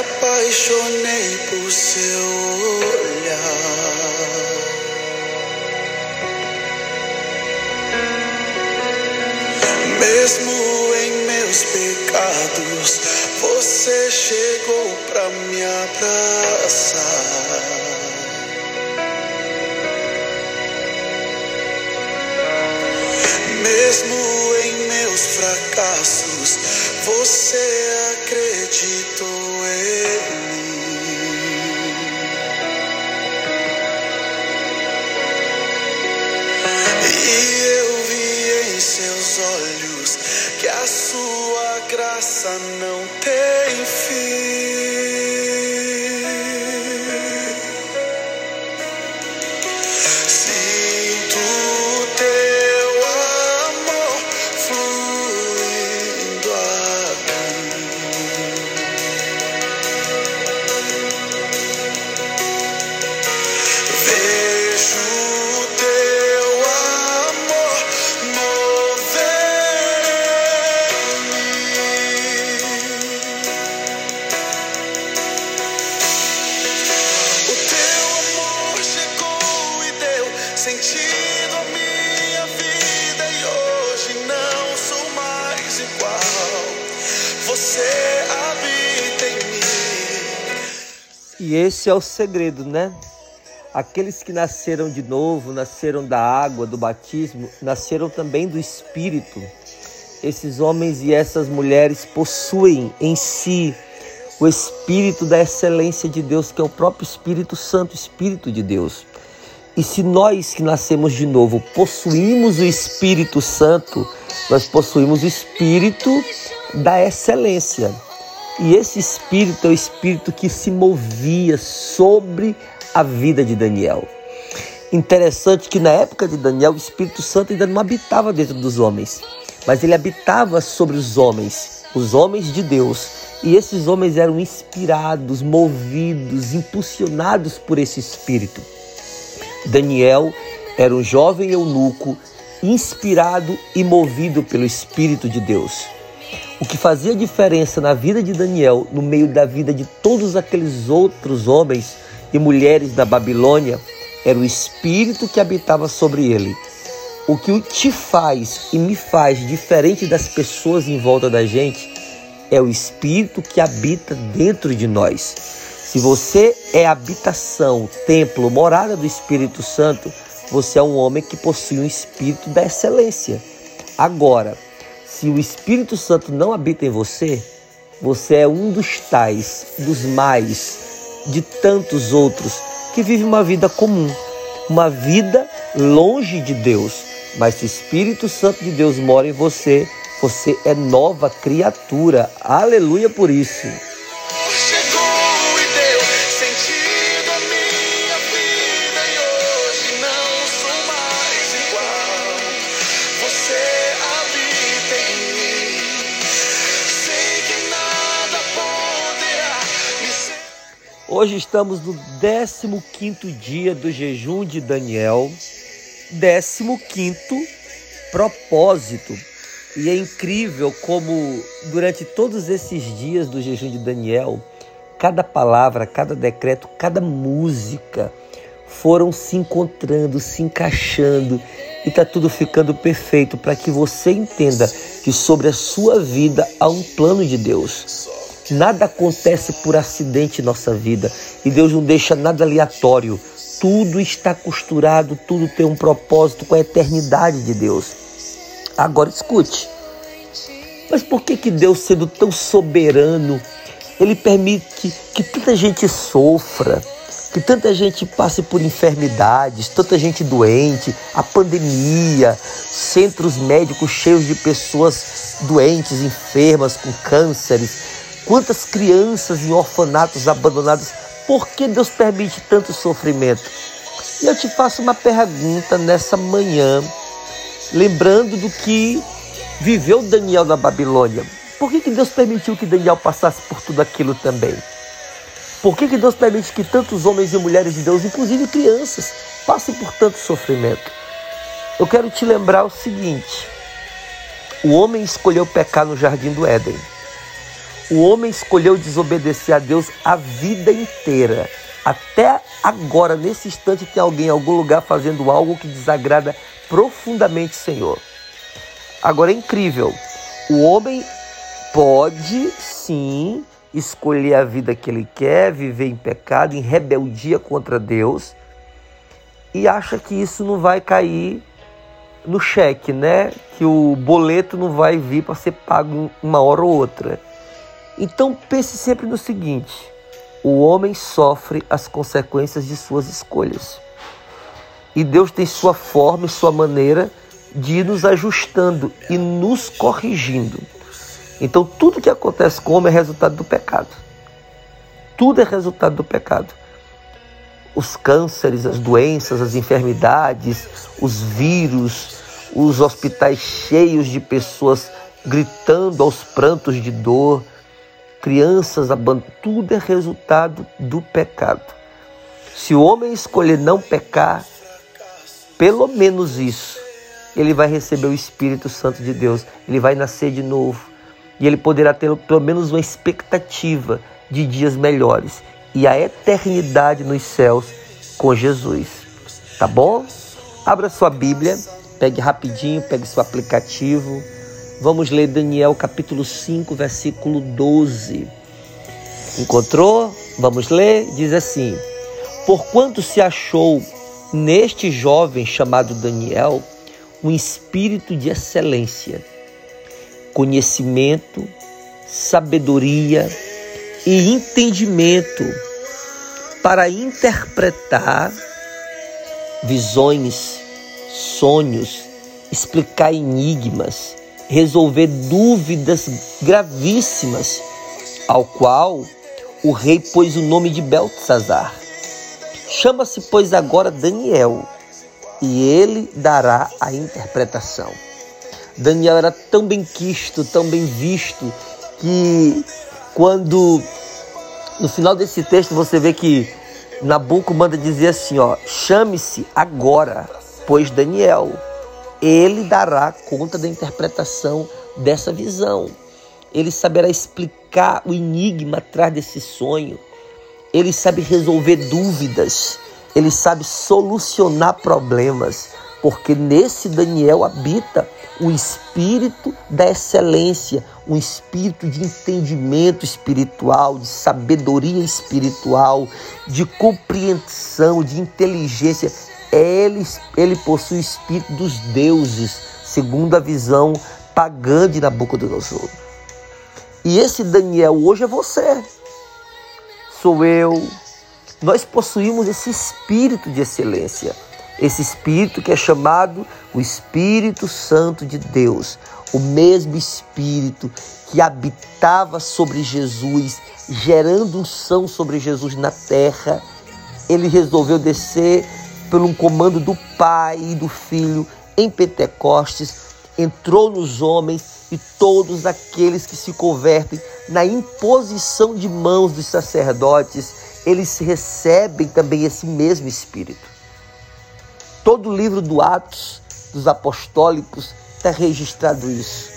apaixonei por seu sua graça não tem fim. Esse é o segredo, né? Aqueles que nasceram de novo, nasceram da água, do batismo, nasceram também do Espírito. Esses homens e essas mulheres possuem em si o Espírito da excelência de Deus, que é o próprio Espírito Santo, Espírito de Deus. E se nós que nascemos de novo possuímos o Espírito Santo, nós possuímos o Espírito da excelência. E esse espírito é o espírito que se movia sobre a vida de Daniel. Interessante que na época de Daniel o Espírito Santo ainda não habitava dentro dos homens, mas ele habitava sobre os homens, os homens de Deus. E esses homens eram inspirados, movidos, impulsionados por esse espírito. Daniel era um jovem eunuco inspirado e movido pelo Espírito de Deus. O que fazia diferença na vida de Daniel, no meio da vida de todos aqueles outros homens e mulheres da Babilônia, era o Espírito que habitava sobre ele. O que te faz e me faz diferente das pessoas em volta da gente é o Espírito que habita dentro de nós. Se você é habitação, templo, morada do Espírito Santo, você é um homem que possui um espírito da excelência. Agora, se o Espírito Santo não habita em você, você é um dos tais, dos mais, de tantos outros que vive uma vida comum, uma vida longe de Deus. Mas se o Espírito Santo de Deus mora em você, você é nova criatura. Aleluia por isso. Hoje estamos no 15º dia do jejum de Daniel, 15º propósito. E é incrível como durante todos esses dias do jejum de Daniel, cada palavra, cada decreto, cada música foram se encontrando, se encaixando e está tudo ficando perfeito para que você entenda que sobre a sua vida há um plano de Deus. Nada acontece por acidente em nossa vida e Deus não deixa nada aleatório. Tudo está costurado, tudo tem um propósito com a eternidade de Deus. Agora escute. Mas por que que Deus, sendo tão soberano, ele permite que tanta gente sofra, que tanta gente passe por enfermidades, tanta gente doente, a pandemia, centros médicos cheios de pessoas doentes, enfermas, com cânceres, quantas crianças em orfanatos abandonados? Por que Deus permite tanto sofrimento? E eu te faço uma pergunta nessa manhã lembrando do que viveu Daniel na Babilônia. Por que, que Deus permitiu que Daniel passasse por tudo aquilo também? Por que, que Deus permite que tantos homens e mulheres de Deus, inclusive crianças, passem por tanto sofrimento? Eu quero te lembrar o seguinte: o homem escolheu pecar no jardim do Éden. O homem escolheu desobedecer a Deus a vida inteira. Até agora, nesse instante, tem alguém em algum lugar fazendo algo que desagrada profundamente o Senhor. Agora é incrível. O homem pode sim escolher a vida que ele quer, viver em pecado, em rebeldia contra Deus, e acha que isso não vai cair no cheque, né? Que o boleto não vai vir para ser pago uma hora ou outra. Então pense sempre no seguinte: o homem sofre as consequências de suas escolhas. E Deus tem sua forma e sua maneira de ir nos ajustando e nos corrigindo. Então tudo que acontece com o homem é resultado do pecado. Tudo é resultado do pecado. Os cânceres, as doenças, as enfermidades, os vírus, os hospitais cheios de pessoas gritando aos prantos de dor, crianças abandonadas, tudo é resultado do pecado. Se o homem escolher não pecar, pelo menos isso, ele vai receber o Espírito Santo de Deus, ele vai nascer de novo e ele poderá ter pelo menos uma expectativa de dias melhores e a eternidade nos céus com Jesus. Tá bom? Abra sua Bíblia, pegue rapidinho, pegue seu aplicativo. Vamos ler Daniel capítulo 5, versículo 12. Encontrou? Vamos ler? Diz assim: Porquanto se achou neste jovem chamado Daniel um espírito de excelência conhecimento, sabedoria e entendimento para interpretar visões, sonhos, explicar enigmas, resolver dúvidas gravíssimas, ao qual o rei pôs o nome de Beltzazar. Chama-se, pois, agora Daniel, e ele dará a interpretação. Daniel era tão bem quisto, tão bem visto, que quando no final desse texto você vê que Nabucco manda dizer assim, ó, chame-se agora, pois Daniel, ele dará conta da interpretação dessa visão. Ele saberá explicar o enigma atrás desse sonho. Ele sabe resolver dúvidas. Ele sabe solucionar problemas, porque nesse Daniel habita o espírito da excelência, um espírito de entendimento espiritual, de sabedoria espiritual, de compreensão, de inteligência. Ele, ele possui o espírito dos deuses, segundo a visão pagã de Nabucodonosor. E esse Daniel hoje é você, sou eu. Nós possuímos esse espírito de excelência esse Espírito que é chamado o Espírito Santo de Deus, o mesmo Espírito que habitava sobre Jesus, gerando unção sobre Jesus na terra, ele resolveu descer por um comando do Pai e do Filho em Pentecostes, entrou nos homens e todos aqueles que se convertem na imposição de mãos dos sacerdotes, eles recebem também esse mesmo Espírito. Todo o livro do Atos dos Apostólicos está registrado isso.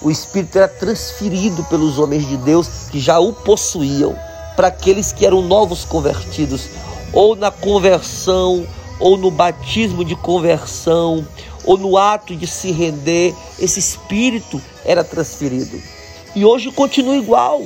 O Espírito era transferido pelos homens de Deus que já o possuíam para aqueles que eram novos convertidos, ou na conversão, ou no batismo de conversão, ou no ato de se render, esse Espírito era transferido. E hoje continua igual.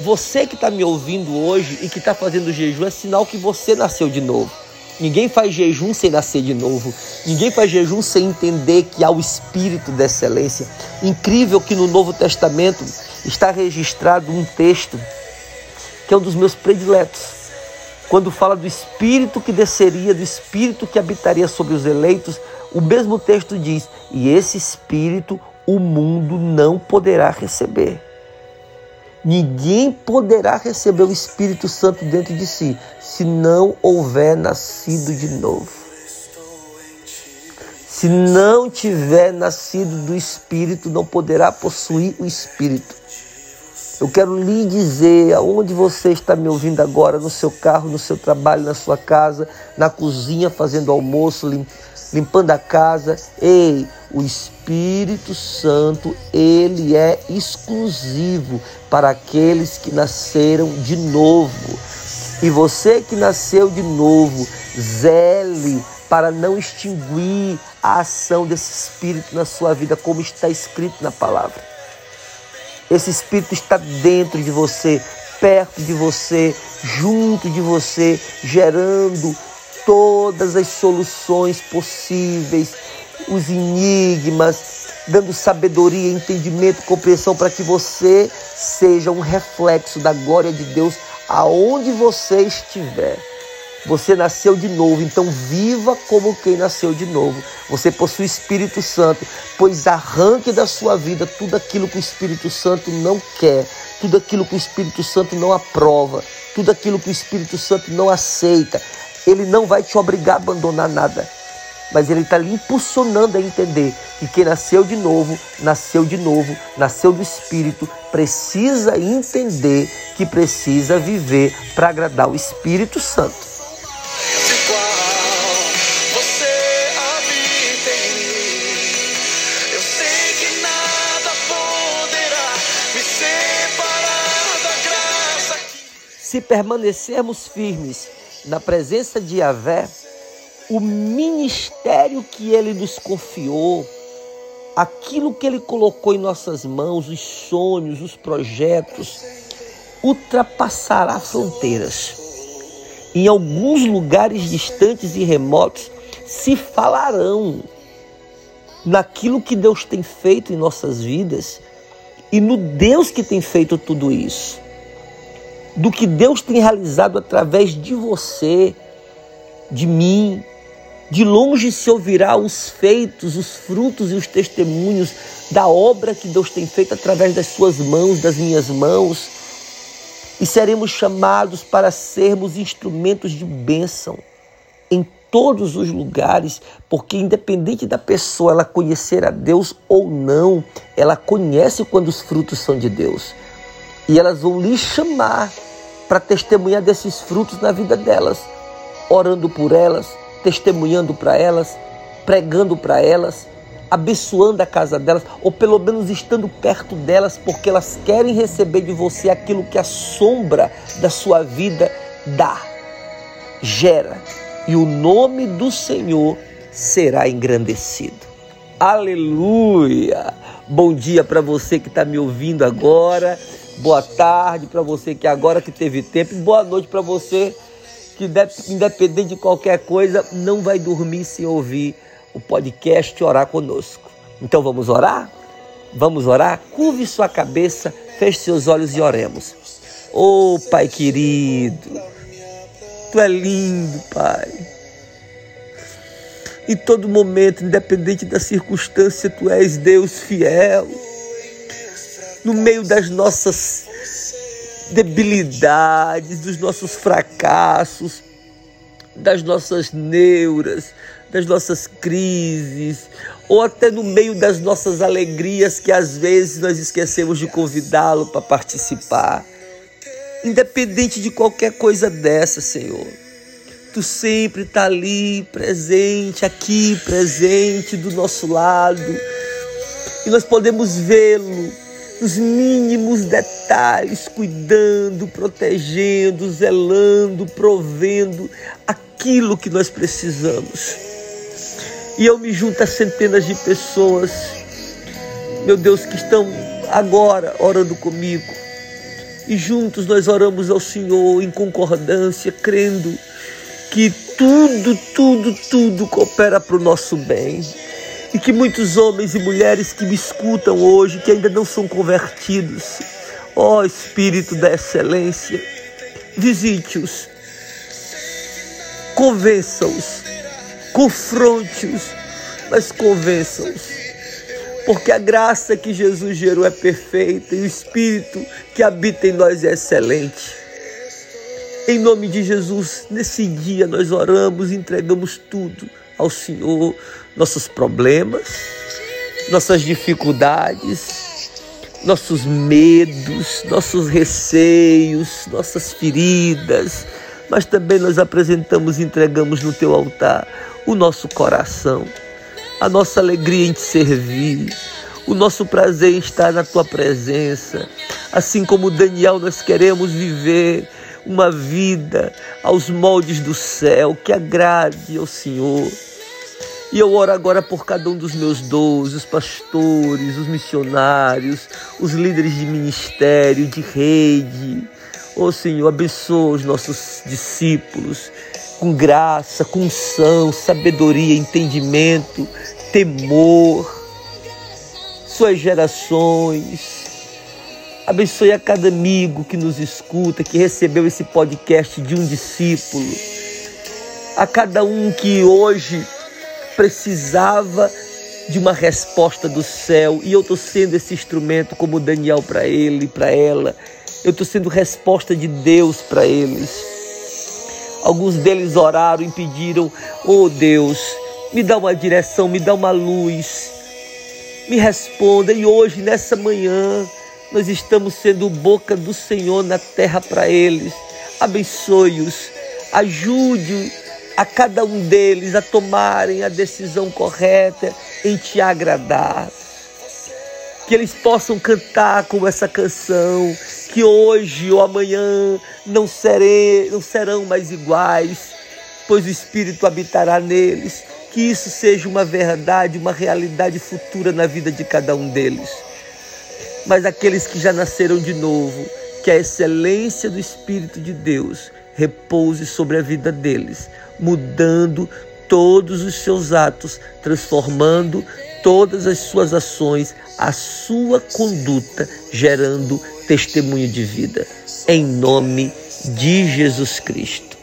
Você que está me ouvindo hoje e que está fazendo jejum é sinal que você nasceu de novo. Ninguém faz jejum sem nascer de novo. Ninguém faz jejum sem entender que há o espírito da excelência. Incrível que no Novo Testamento está registrado um texto que é um dos meus prediletos. Quando fala do espírito que desceria, do espírito que habitaria sobre os eleitos, o mesmo texto diz: "E esse espírito o mundo não poderá receber". Ninguém poderá receber o Espírito Santo dentro de si se não houver nascido de novo. Se não tiver nascido do Espírito, não poderá possuir o Espírito. Eu quero lhe dizer, aonde você está me ouvindo agora, no seu carro, no seu trabalho, na sua casa, na cozinha, fazendo almoço, limpando a casa. Ei, o Espírito Santo, ele é exclusivo para aqueles que nasceram de novo. E você que nasceu de novo, zele para não extinguir a ação desse Espírito na sua vida, como está escrito na palavra. Esse Espírito está dentro de você, perto de você, junto de você, gerando todas as soluções possíveis, os enigmas, dando sabedoria, entendimento, compreensão para que você seja um reflexo da glória de Deus aonde você estiver. Você nasceu de novo, então viva como quem nasceu de novo. Você possui o Espírito Santo, pois arranque da sua vida tudo aquilo que o Espírito Santo não quer, tudo aquilo que o Espírito Santo não aprova, tudo aquilo que o Espírito Santo não aceita. Ele não vai te obrigar a abandonar nada, mas ele está lhe impulsionando a entender que quem nasceu de novo, nasceu de novo, nasceu do Espírito, precisa entender que precisa viver para agradar o Espírito Santo. Se permanecermos firmes na presença de Yahvé, o ministério que ele nos confiou, aquilo que ele colocou em nossas mãos, os sonhos, os projetos, ultrapassará fronteiras. Em alguns lugares distantes e remotos se falarão naquilo que Deus tem feito em nossas vidas e no Deus que tem feito tudo isso do que Deus tem realizado através de você, de mim. De longe se ouvirá os feitos, os frutos e os testemunhos da obra que Deus tem feito através das suas mãos, das minhas mãos. E seremos chamados para sermos instrumentos de bênção em todos os lugares, porque independente da pessoa ela conhecer a Deus ou não, ela conhece quando os frutos são de Deus. E elas vão lhe chamar para testemunhar desses frutos na vida delas, orando por elas, testemunhando para elas, pregando para elas, abençoando a casa delas, ou pelo menos estando perto delas, porque elas querem receber de você aquilo que a sombra da sua vida dá, gera, e o nome do Senhor será engrandecido. Aleluia! Bom dia para você que está me ouvindo agora. Boa tarde para você que agora que teve tempo. E boa noite para você que, independente de qualquer coisa, não vai dormir sem ouvir o podcast Orar Conosco. Então vamos orar? Vamos orar? Curve sua cabeça, feche seus olhos e oremos. Oh, Pai querido, Tu é lindo, Pai. Em todo momento, independente da circunstância, Tu és Deus fiel no meio das nossas debilidades, dos nossos fracassos, das nossas neuras, das nossas crises, ou até no meio das nossas alegrias que às vezes nós esquecemos de convidá-lo para participar. Independente de qualquer coisa dessa, Senhor, Tu sempre está ali, presente, aqui, presente, do nosso lado, e nós podemos vê-lo nos mínimos detalhes, cuidando, protegendo, zelando, provendo aquilo que nós precisamos. E eu me junto a centenas de pessoas, meu Deus, que estão agora orando comigo. E juntos nós oramos ao Senhor em concordância, crendo que tudo, tudo, tudo coopera para o nosso bem. E que muitos homens e mulheres que me escutam hoje, que ainda não são convertidos, ó Espírito da Excelência, visite-os, convença-os, confronte-os, mas convença-os. Porque a graça que Jesus gerou é perfeita e o Espírito que habita em nós é excelente. Em nome de Jesus, nesse dia nós oramos e entregamos tudo ao Senhor nossos problemas, nossas dificuldades, nossos medos, nossos receios, nossas feridas, mas também nós apresentamos e entregamos no teu altar o nosso coração, a nossa alegria em te servir, o nosso prazer em estar na tua presença. Assim como Daniel, nós queremos viver uma vida aos moldes do céu, que agrade ao Senhor. E eu oro agora por cada um dos meus doze, os pastores, os missionários, os líderes de ministério, de rede. Ô oh, Senhor, abençoa os nossos discípulos com graça, com unção, sabedoria, entendimento, temor. Suas gerações. Abençoe a cada amigo que nos escuta, que recebeu esse podcast de um discípulo. A cada um que hoje precisava de uma resposta do céu e eu estou sendo esse instrumento como Daniel para ele, para ela. Eu estou sendo resposta de Deus para eles. Alguns deles oraram e pediram: Oh Deus, me dá uma direção, me dá uma luz, me responda. E hoje, nessa manhã, nós estamos sendo boca do Senhor na terra para eles. Abençoe-os, ajude a cada um deles a tomarem a decisão correta em te agradar. Que eles possam cantar como essa canção, que hoje ou amanhã não, serei, não serão mais iguais, pois o Espírito habitará neles. Que isso seja uma verdade, uma realidade futura na vida de cada um deles. Mas aqueles que já nasceram de novo, que a excelência do Espírito de Deus repouse sobre a vida deles, mudando todos os seus atos, transformando todas as suas ações, a sua conduta, gerando testemunho de vida. Em nome de Jesus Cristo.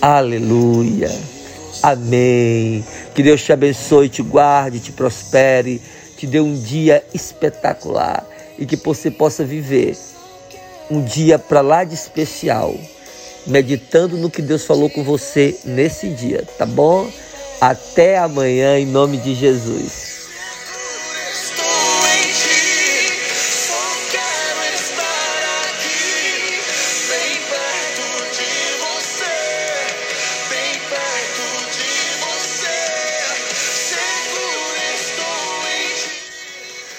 Aleluia. Amém. Que Deus te abençoe, te guarde, te prospere, te dê um dia espetacular e que você possa viver um dia para lá de especial meditando no que Deus falou com você nesse dia, tá bom? Até amanhã, em nome de Jesus.